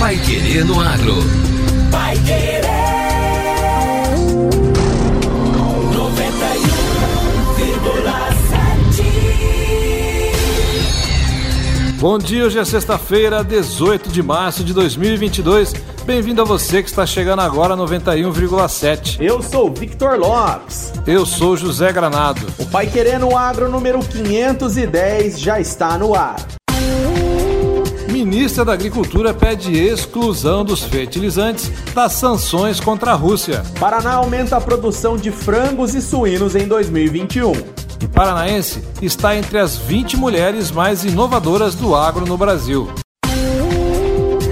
Pai Querer no Agro. Pai Querer. 91,7. Bom dia, hoje é sexta-feira, 18 de março de 2022. Bem-vindo a você que está chegando agora 91,7. Eu sou Victor Lopes. Eu sou José Granado. O Pai Querer no Agro número 510 já está no ar. Ministra da Agricultura pede exclusão dos fertilizantes das sanções contra a Rússia. Paraná aumenta a produção de frangos e suínos em 2021. E Paranaense está entre as 20 mulheres mais inovadoras do agro no Brasil.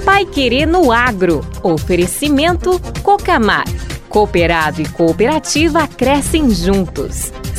Pai Querer no Agro. Oferecimento Cocamar. Cooperado e cooperativa crescem juntos.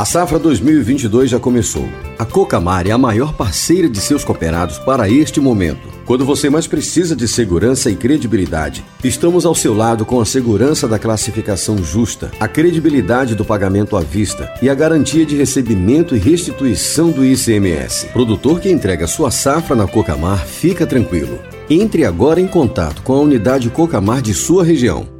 A safra 2022 já começou. A Cocamar é a maior parceira de seus cooperados para este momento. Quando você mais precisa de segurança e credibilidade, estamos ao seu lado com a segurança da classificação justa, a credibilidade do pagamento à vista e a garantia de recebimento e restituição do ICMS. Produtor que entrega sua safra na Cocamar, fica tranquilo. Entre agora em contato com a unidade Cocamar de sua região.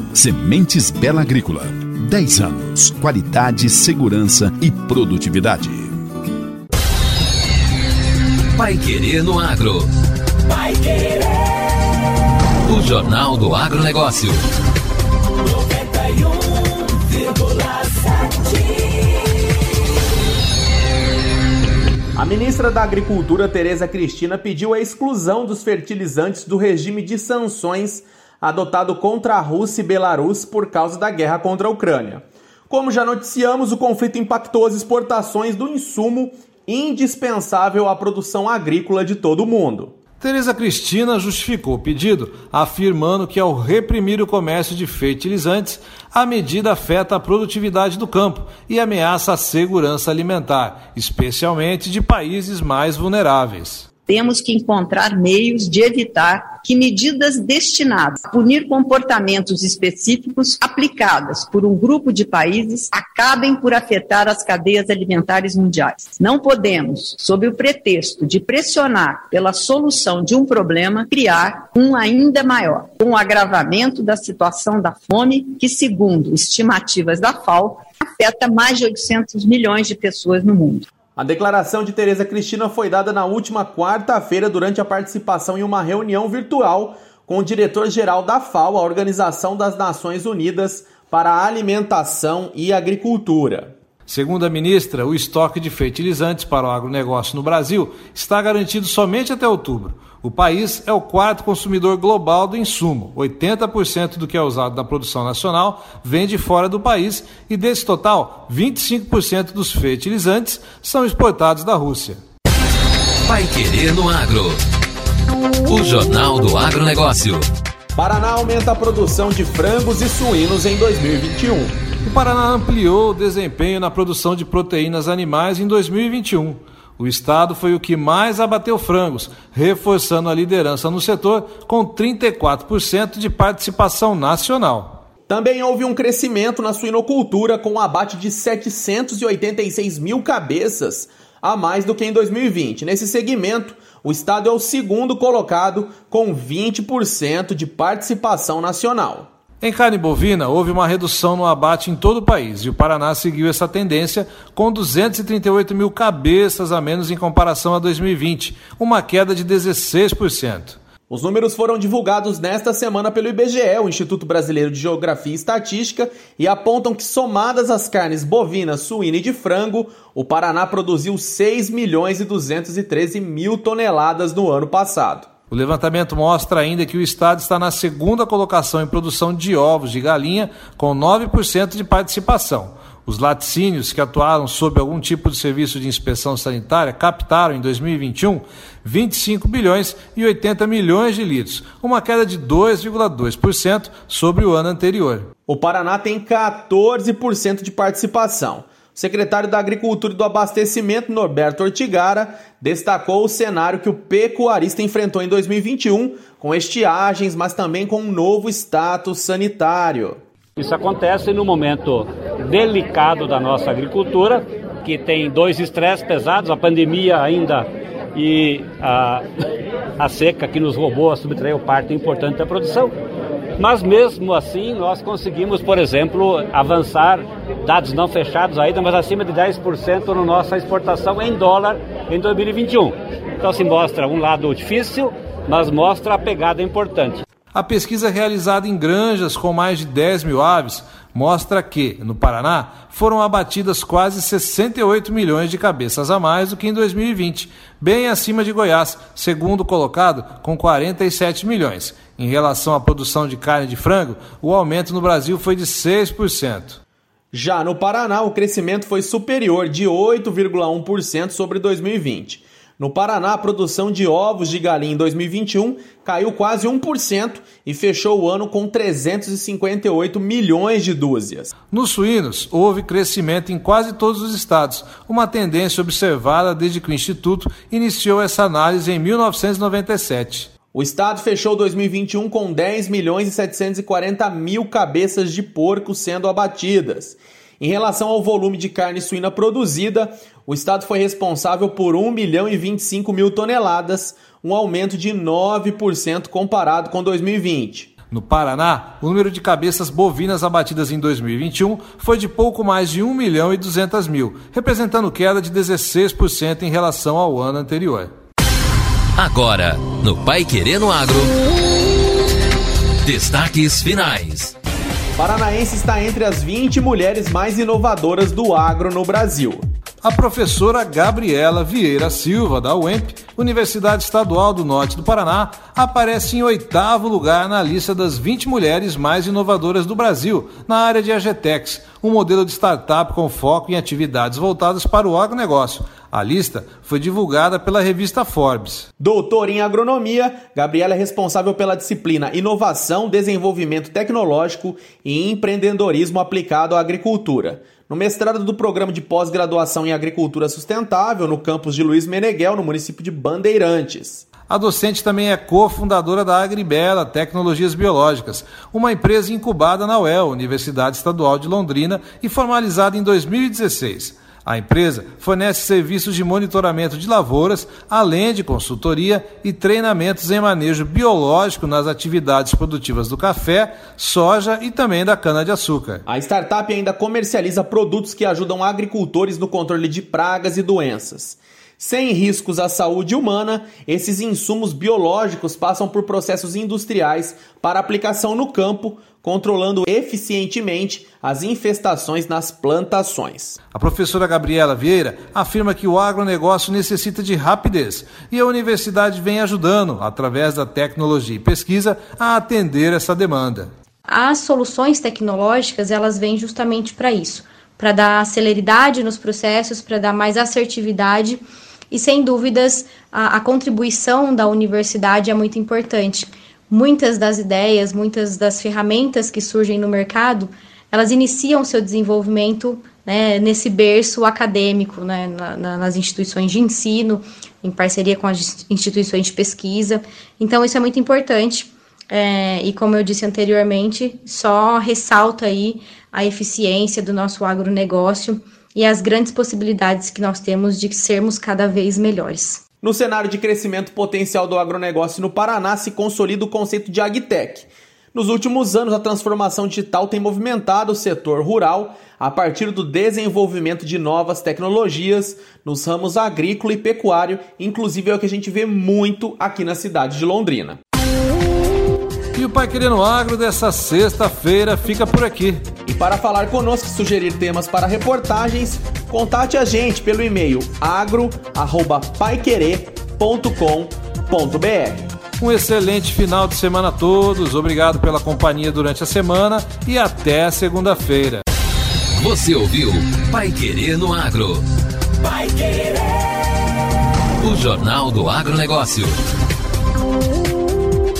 Sementes Bela Agrícola. 10 anos. Qualidade, segurança e produtividade. Pai Querer no Agro. Pai Querer. O Jornal do Agronegócio. 91,7. A ministra da Agricultura, Tereza Cristina, pediu a exclusão dos fertilizantes do regime de sanções adotado contra a Rússia e Belarus por causa da guerra contra a Ucrânia. Como já noticiamos, o conflito impactou as exportações do insumo indispensável à produção agrícola de todo o mundo. Tereza Cristina justificou o pedido, afirmando que ao reprimir o comércio de fertilizantes, a medida afeta a produtividade do campo e ameaça a segurança alimentar, especialmente de países mais vulneráveis temos que encontrar meios de evitar que medidas destinadas a punir comportamentos específicos aplicadas por um grupo de países acabem por afetar as cadeias alimentares mundiais. Não podemos, sob o pretexto de pressionar pela solução de um problema, criar um ainda maior, com o agravamento da situação da fome, que, segundo estimativas da FAO, afeta mais de 800 milhões de pessoas no mundo. A declaração de Tereza Cristina foi dada na última quarta-feira durante a participação em uma reunião virtual com o diretor-geral da FAO, a Organização das Nações Unidas para a Alimentação e Agricultura. Segundo a ministra, o estoque de fertilizantes para o agronegócio no Brasil está garantido somente até outubro. O país é o quarto consumidor global do insumo. 80% do que é usado na produção nacional vem de fora do país e desse total, 25% dos fertilizantes são exportados da Rússia. Pai Querer no Agro. O Jornal do Agronegócio. Paraná aumenta a produção de frangos e suínos em 2021. O Paraná ampliou o desempenho na produção de proteínas animais em 2021. O estado foi o que mais abateu frangos, reforçando a liderança no setor com 34% de participação nacional. Também houve um crescimento na suinocultura com um abate de 786 mil cabeças a mais do que em 2020. Nesse segmento, o estado é o segundo colocado com 20% de participação nacional. Em carne bovina, houve uma redução no abate em todo o país e o Paraná seguiu essa tendência com 238 mil cabeças a menos em comparação a 2020, uma queda de 16%. Os números foram divulgados nesta semana pelo IBGE, o Instituto Brasileiro de Geografia e Estatística, e apontam que, somadas as carnes bovina, suína e de frango, o Paraná produziu 6 milhões e 213 mil toneladas no ano passado. O levantamento mostra ainda que o estado está na segunda colocação em produção de ovos de galinha, com 9% de participação. Os laticínios que atuaram sob algum tipo de serviço de inspeção sanitária captaram em 2021 25 bilhões e 80 milhões de litros, uma queda de 2,2% sobre o ano anterior. O Paraná tem 14% de participação. O secretário da Agricultura e do Abastecimento, Norberto Ortigara, destacou o cenário que o pecuarista enfrentou em 2021, com estiagens, mas também com um novo status sanitário. Isso acontece no momento delicado da nossa agricultura, que tem dois estresses pesados, a pandemia ainda e a, a seca que nos roubou, subtraiu parte importante da produção. Mas mesmo assim, nós conseguimos, por exemplo, avançar, dados não fechados ainda, mas acima de 10% na nossa exportação em dólar em 2021. Então se mostra um lado difícil, mas mostra a pegada importante. A pesquisa realizada em granjas com mais de 10 mil aves mostra que, no Paraná, foram abatidas quase 68 milhões de cabeças a mais do que em 2020, bem acima de Goiás, segundo colocado, com 47 milhões. Em relação à produção de carne de frango, o aumento no Brasil foi de 6%. Já no Paraná, o crescimento foi superior de 8,1% sobre 2020. No Paraná, a produção de ovos de galinha em 2021 caiu quase 1% e fechou o ano com 358 milhões de dúzias. Nos suínos, houve crescimento em quase todos os estados, uma tendência observada desde que o Instituto iniciou essa análise em 1997. O estado fechou 2021 com 10 milhões e 740 mil cabeças de porco sendo abatidas. Em relação ao volume de carne suína produzida, o estado foi responsável por 1 milhão e 25 mil toneladas, um aumento de 9% comparado com 2020. No Paraná, o número de cabeças bovinas abatidas em 2021 foi de pouco mais de 1 milhão e 200 mil, representando queda de 16% em relação ao ano anterior. Agora, no Pai Querendo Agro. Destaques finais. Paranaense está entre as 20 mulheres mais inovadoras do agro no Brasil. A professora Gabriela Vieira Silva, da UEMP, Universidade Estadual do Norte do Paraná, aparece em oitavo lugar na lista das 20 mulheres mais inovadoras do Brasil, na área de Agetex, um modelo de startup com foco em atividades voltadas para o agronegócio. A lista foi divulgada pela revista Forbes. Doutora em agronomia, Gabriela é responsável pela disciplina Inovação, Desenvolvimento Tecnológico e Empreendedorismo aplicado à agricultura. No mestrado do programa de pós-graduação em Agricultura Sustentável, no campus de Luiz Meneghel, no município de Bandeirantes. A docente também é cofundadora da Agribela Tecnologias Biológicas, uma empresa incubada na UEL, Universidade Estadual de Londrina, e formalizada em 2016. A empresa fornece serviços de monitoramento de lavouras, além de consultoria e treinamentos em manejo biológico nas atividades produtivas do café, soja e também da cana-de-açúcar. A startup ainda comercializa produtos que ajudam agricultores no controle de pragas e doenças. Sem riscos à saúde humana, esses insumos biológicos passam por processos industriais para aplicação no campo, controlando eficientemente as infestações nas plantações. A professora Gabriela Vieira afirma que o agronegócio necessita de rapidez e a universidade vem ajudando, através da tecnologia e pesquisa, a atender essa demanda. As soluções tecnológicas, elas vêm justamente para isso, para dar celeridade nos processos, para dar mais assertividade e sem dúvidas a, a contribuição da universidade é muito importante. Muitas das ideias, muitas das ferramentas que surgem no mercado, elas iniciam seu desenvolvimento né, nesse berço acadêmico, né, na, nas instituições de ensino, em parceria com as instituições de pesquisa. Então, isso é muito importante. É, e como eu disse anteriormente, só ressalta aí a eficiência do nosso agronegócio e as grandes possibilidades que nós temos de sermos cada vez melhores. No cenário de crescimento potencial do agronegócio no Paraná se consolida o conceito de agtech. Nos últimos anos, a transformação digital tem movimentado o setor rural a partir do desenvolvimento de novas tecnologias nos ramos agrícola e pecuário, inclusive é o que a gente vê muito aqui na cidade de Londrina. E o Pai Querendo Agro dessa sexta-feira fica por aqui. E para falar conosco e sugerir temas para reportagens, contate a gente pelo e-mail agro@paiquerê.com.br. Um excelente final de semana a todos. Obrigado pela companhia durante a semana e até segunda-feira. Você ouviu Pai Querer no Agro. Pai Querer. O Jornal do Agronegócio.